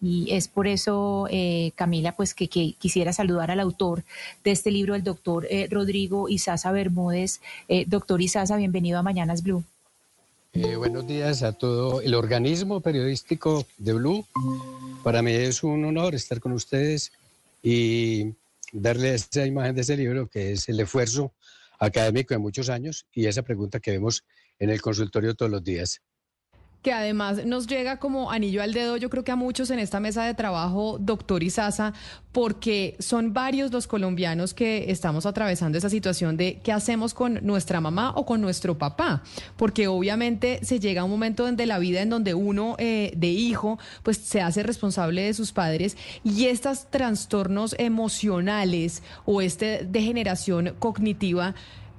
Y es por eso, eh, Camila, pues que, quisiera saludar al autor de este libro, el doctor eh, Rodrigo Isaza Bermúdez. Eh, doctor Isaza, bienvenido a Mañanas Blue. Eh, buenos días a todo el organismo periodístico de Blue. Para mí es un honor estar con ustedes y darle esa imagen de ese libro que es el esfuerzo académico de muchos años y esa pregunta que vemos en el consultorio todos los días que además nos llega como anillo al dedo, yo creo que a muchos en esta mesa de trabajo, doctor Izaza, porque son varios los colombianos que estamos atravesando esa situación de qué hacemos con nuestra mamá o con nuestro papá, porque obviamente se llega a un momento de la vida en donde uno eh, de hijo pues se hace responsable de sus padres y estos trastornos emocionales o esta degeneración cognitiva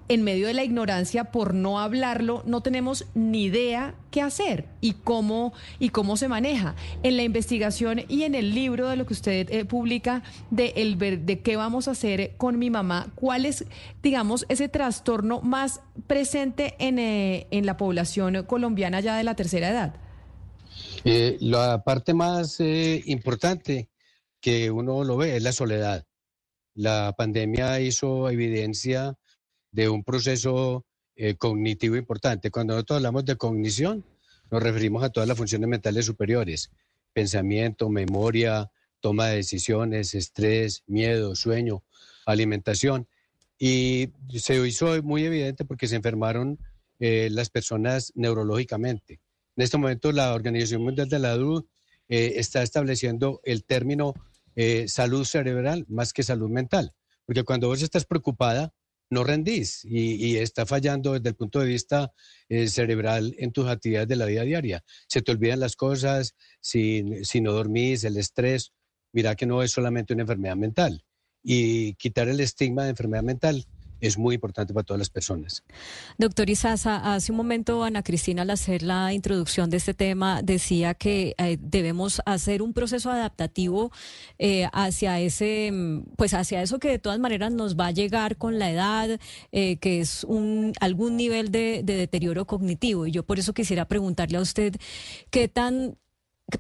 en medio de la ignorancia por no hablarlo, no tenemos ni idea qué hacer y cómo y cómo se maneja. En la investigación y en el libro de lo que usted eh, publica de el de qué vamos a hacer con mi mamá, ¿cuál es, digamos, ese trastorno más presente en, eh, en la población colombiana ya de la tercera edad? Eh, la parte más importante que uno lo ve es la soledad. La pandemia hizo evidencia de un proceso eh, cognitivo importante. Cuando nosotros hablamos de cognición, nos referimos a todas las funciones mentales superiores, pensamiento, memoria, toma de decisiones, estrés, miedo, sueño, alimentación. Y se hizo muy evidente porque se enfermaron eh, las personas neurológicamente. En este momento la Organización Mundial de la Salud eh, está estableciendo el término salud cerebral más que salud mental, porque cuando vos estás preocupada, no rendís y, está fallando desde el punto de vista eh, cerebral en tus actividades de la vida diaria. Se te olvidan las cosas, si, si no dormís, el estrés. Mira que no es solamente una enfermedad mental. Y quitar el estigma de enfermedad mental es muy importante para todas las personas. Doctor Isaza, hace un momento Ana Cristina al hacer la introducción de este tema decía que eh, debemos hacer un proceso adaptativo eh, hacia ese, pues hacia eso que de todas maneras nos va a llegar con la edad, eh, que es un algún nivel de, de deterioro cognitivo. Y yo por eso quisiera preguntarle a usted qué tan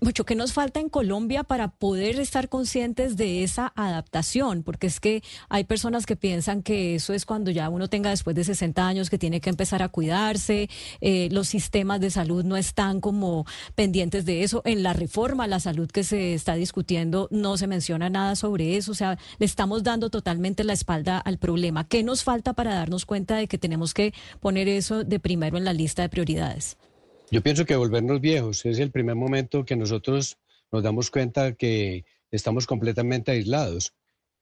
mucho que nos falta en Colombia para poder estar conscientes de esa adaptación, porque es que hay personas que piensan que eso es cuando ya uno tenga después de 60 años que tiene que empezar a cuidarse, eh, los sistemas de salud no están como pendientes de eso, en la reforma la salud que se está discutiendo no se menciona nada sobre eso, o sea, le estamos dando totalmente la espalda al problema. ¿Qué nos falta para darnos cuenta de que tenemos que poner eso de primero en la lista de prioridades? Yo pienso que volvernos viejos es el primer momento que nosotros nos damos cuenta que estamos completamente aislados.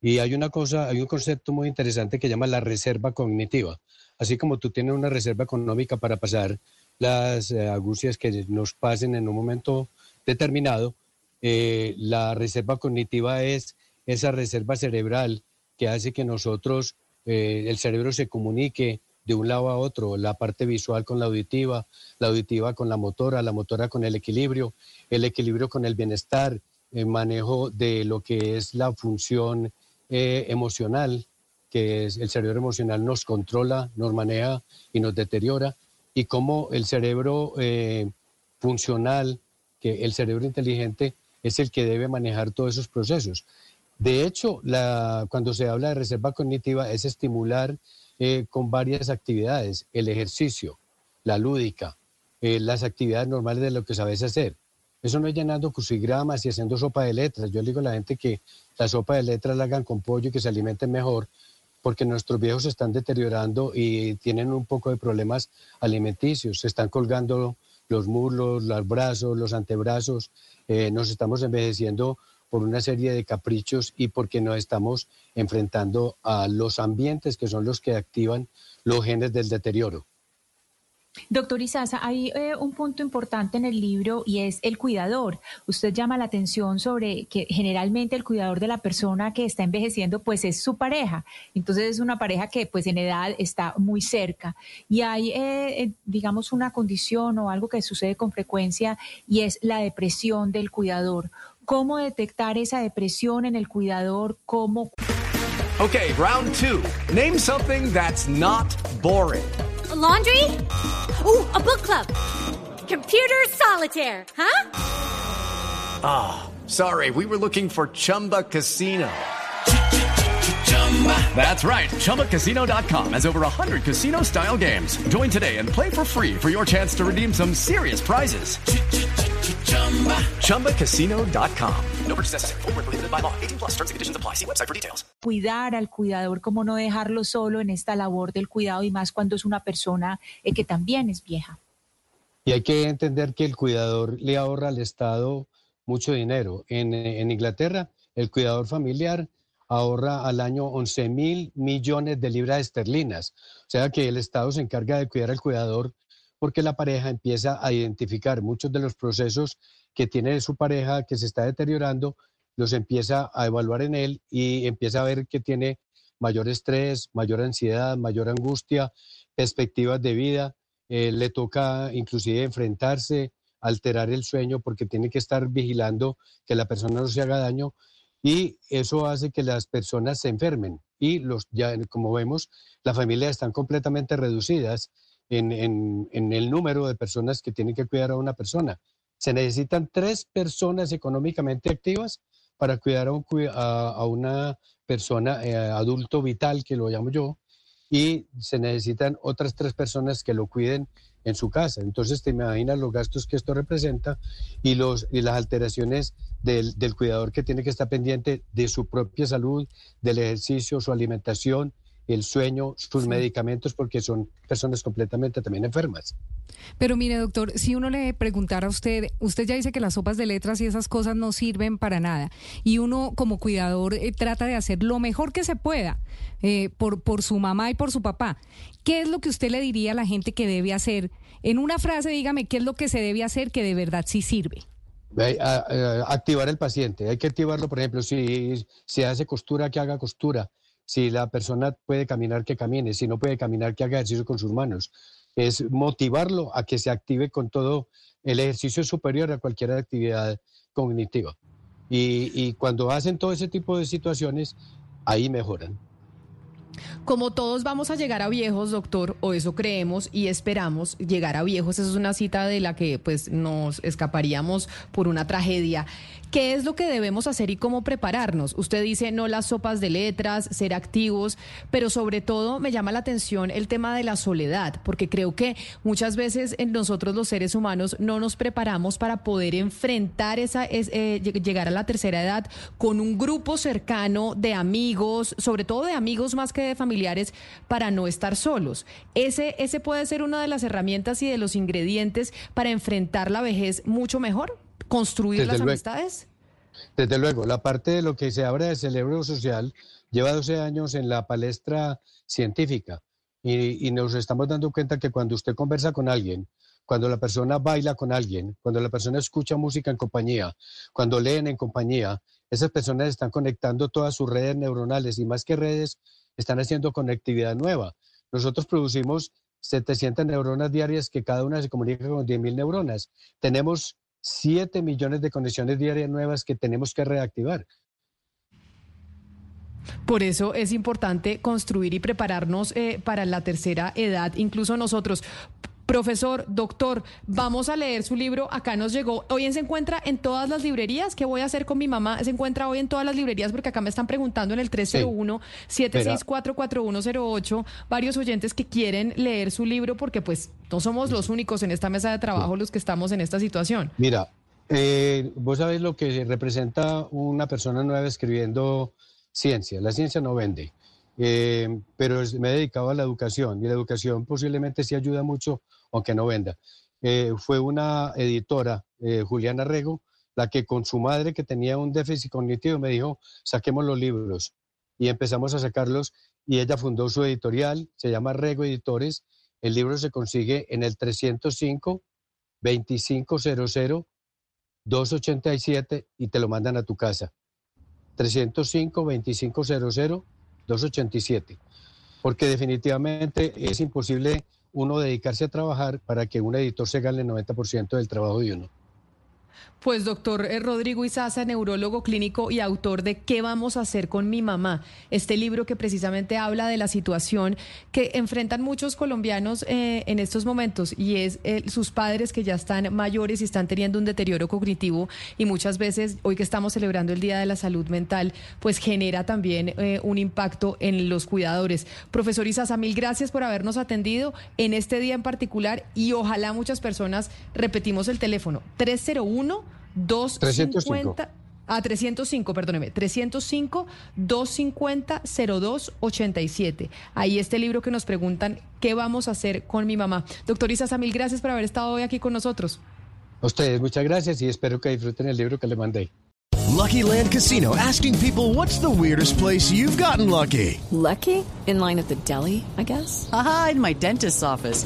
Y hay una cosa, hay un concepto muy interesante que llama la reserva cognitiva. Así como tú tienes una reserva económica para pasar las eh, que nos pasen en un momento determinado, eh, la reserva cognitiva es esa reserva cerebral que hace que nosotros, eh, el cerebro se comunique de un lado a otro, la parte visual con la auditiva, la auditiva con la motora, la motora con el equilibrio, el equilibrio con el bienestar, el manejo de lo que es la función eh, emocional, que es el cerebro emocional nos controla, nos maneja y nos deteriora, y cómo el cerebro eh, funcional, que el cerebro inteligente es el que debe manejar todos esos procesos. De hecho, cuando se habla de reserva cognitiva es estimular eh, con varias actividades, el ejercicio, la lúdica, eh, las actividades normales de lo que sabes hacer. Eso no es llenando crucigramas y haciendo sopa de letras. Yo le digo a la gente que la sopa de letras la hagan con pollo y que se alimenten mejor, porque nuestros viejos se están deteriorando y tienen un poco de problemas alimenticios. Se están colgando los muslos, los brazos, los antebrazos. Eh, nos estamos envejeciendo por una serie de caprichos y porque nos estamos enfrentando a los ambientes que son los que activan los genes del deterioro. Doctor Isaza, hay eh, un punto importante en el libro y es el cuidador. Usted llama la atención sobre que generalmente el cuidador de la persona que está envejeciendo pues es su pareja. Entonces es una pareja que pues en edad está muy cerca. Y hay, eh, eh, digamos, una condición o algo que sucede con frecuencia y es la depresión del cuidador. ¿Cómo detectar esa depresión en el cuidador? ¿Cómo... Ok, round two. Name something that's not boring. laundry? Ooh, a book club. Computer solitaire, huh? Ah, oh, sorry, we were looking for Chumba Casino. That's right. ChumbaCasino.com has over 100 casino style games. Join today and play for free for your chance to redeem some serious prizes. ChumbaCasino.com. No purchase necessary. Full prohibited by law. 18 plus terms and conditions apply. See website for details. Cuidar al cuidador, como no dejarlo solo en esta labor del cuidado y más cuando es una persona eh, que también es vieja. Y hay que entender que el cuidador le ahorra al Estado mucho dinero. En, en Inglaterra, el cuidador familiar ahorra al año 11 mil millones de libras esterlinas. O sea que el Estado se encarga de cuidar al cuidador porque la pareja empieza a identificar muchos de los procesos que tiene su pareja que se está deteriorando, los empieza a evaluar en él y empieza a ver que tiene mayor estrés, mayor ansiedad, mayor angustia, perspectivas de vida. Eh, le toca inclusive enfrentarse, alterar el sueño porque tiene que estar vigilando que la persona no se haga daño y eso hace que las personas se enfermen y los ya como vemos las familias están completamente reducidas en, en, el número de personas que tienen que cuidar a una persona. Se necesitan tres personas económicamente activas para cuidar a, a, una persona eh, adulto vital, que lo llamo yo, y se necesitan otras tres personas que lo cuiden en su casa. Entonces te imaginas los gastos que esto representa y, los, y las alteraciones del, del cuidador que tiene que estar pendiente de su propia salud, del ejercicio, su alimentación, el sueño, sus medicamentos, porque son personas completamente también enfermas. Pero mire, doctor, si uno le preguntara a usted, usted ya dice que las sopas de letras y esas cosas no sirven para nada, y uno como cuidador eh, trata de hacer lo mejor que se pueda eh, por, por su mamá y por su papá. ¿Qué es lo que usted le diría a la gente que debe hacer? En una frase, dígame, ¿qué es lo que se debe hacer que de verdad sí sirve? activar el paciente, hay que activarlo, por ejemplo, si se hace costura, que haga costura si la persona puede caminar, que camine. Si no puede caminar, que haga ejercicio con sus manos. Es motivarlo a que se active con todo el ejercicio superior a cualquier actividad cognitiva. Y, y cuando hacen todo ese tipo de situaciones, ahí mejoran. Como todos vamos a llegar a viejos, doctor, o eso creemos y esperamos llegar a viejos, esa es una cita de la que pues nos escaparíamos por una tragedia. ¿Qué es lo que debemos hacer y cómo prepararnos? Usted dice no las sopas de letras, ser activos, pero sobre todo me llama la atención el tema de la soledad, porque creo que muchas veces nosotros los seres humanos no nos preparamos para poder enfrentar esa, eh, llegar a la tercera edad con un grupo cercano de amigos, sobre todo de amigos más que de familiares, para no estar solos. Ese, ese puede ser una de las herramientas y de los ingredientes para enfrentar la vejez mucho mejor construir las amistades? Desde luego, la parte de lo que se habla de cerebro social lleva 12 años en la palestra científica y, nos estamos dando cuenta que cuando usted conversa con alguien, cuando la persona baila con alguien, cuando la persona escucha música en compañía, cuando leen en compañía, esas personas están conectando todas sus redes neuronales y más que redes, están haciendo conectividad nueva. Nosotros producimos 700 neuronas diarias que cada una se comunica con 10.000 neuronas. Tenemos 7 millones de conexiones diarias nuevas que tenemos que reactivar. Por eso es importante construir y prepararnos eh, para la tercera edad, incluso nosotros. Profesor, doctor, vamos a leer su libro. Acá nos llegó. Hoy se encuentra en todas las librerías. ¿Qué voy a hacer con mi mamá? Se encuentra hoy en todas las librerías porque acá me están preguntando en el 301-764-4108 varios oyentes que quieren leer su libro porque pues no somos los únicos en esta mesa de trabajo los que estamos en esta situación. Mira, eh, vos sabés lo que representa una persona nueva escribiendo ciencia. La ciencia no vende. Eh, pero me he dedicado a la educación y la educación posiblemente sí ayuda mucho, aunque no venda. Eh, fue una editora, eh, Juliana Rego, la que con su madre que tenía un déficit cognitivo me dijo, saquemos los libros y empezamos a sacarlos y ella fundó su editorial, se llama Rego Editores, El libro se consigue en el 305 2500 287 y te lo mandan a tu casa. 305 2500 287. Porque definitivamente es imposible uno dedicarse a trabajar para que un editor se gane el 90% del trabajo de uno. Pues doctor eh, Rodrigo Izaza, neurólogo clínico y autor de ¿Qué vamos a hacer con mi mamá? Este libro que precisamente habla de la situación que enfrentan muchos colombianos eh, en estos momentos y es eh, sus padres que ya están mayores y están teniendo un deterioro cognitivo y muchas veces hoy que estamos celebrando el Día de la Salud Mental, pues genera también un impacto en los cuidadores. Profesor Izaza, mil gracias por habernos atendido en este día en particular y ojalá muchas personas, repetimos el teléfono, 301 250 a 305, perdóneme, 305 250 0287. Ahí este libro que nos preguntan qué vamos a hacer con mi mamá. Doctor Isa mil gracias por haber estado hoy aquí con nosotros. A ustedes muchas gracias y espero que disfruten el libro que le mandé. Lucky Land Casino asking people what's the weirdest place you've gotten lucky? Lucky? In line at the deli, I guess. Aha, in my dentist's office.